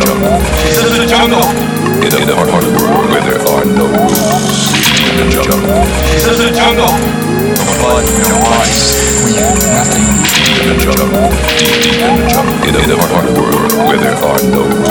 This is the jungle. In a the world where there are no rules. The jungle. This is the jungle. No. We have nothing. The. Deep, in the jungle. In a part of the world where there are no rules.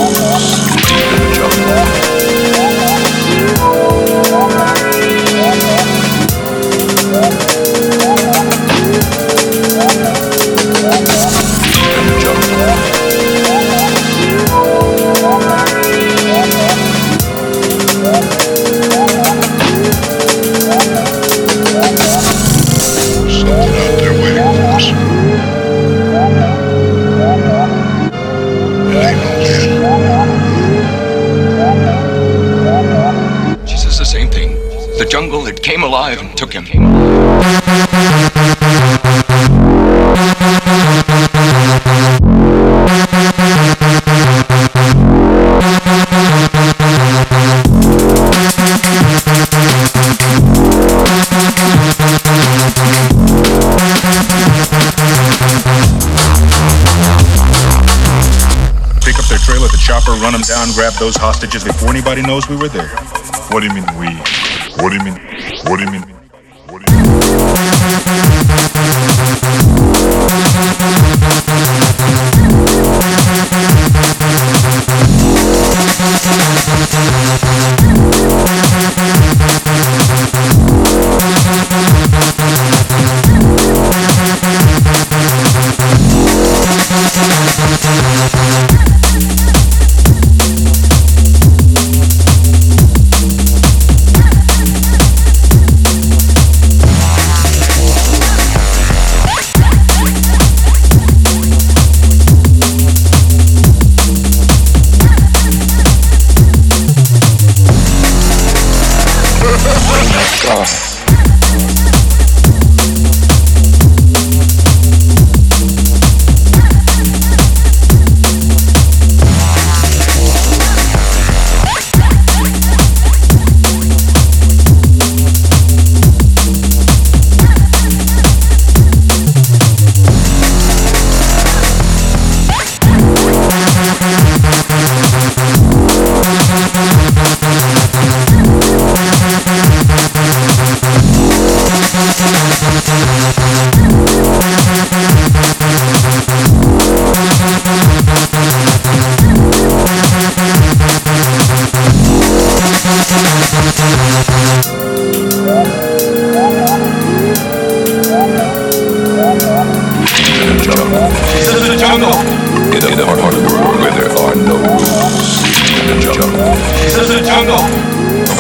The jungle, it came alive and took him. Pick up their trail at the chopper, run them down, grab those hostages before anybody knows we were there. What do you mean we? What do you mean? What do you mean? What do you mean?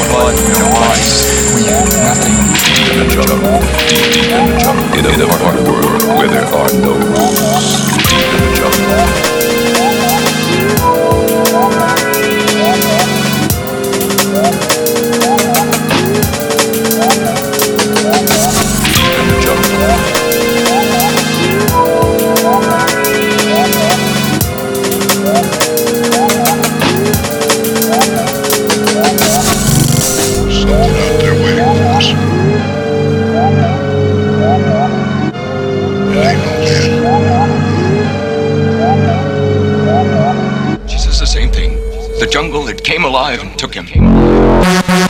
Blood, no ice. We have nothing. In the jungle. Deep, deep in the jungle. In a the world where there are no rules. Jungle, it came alive and took him.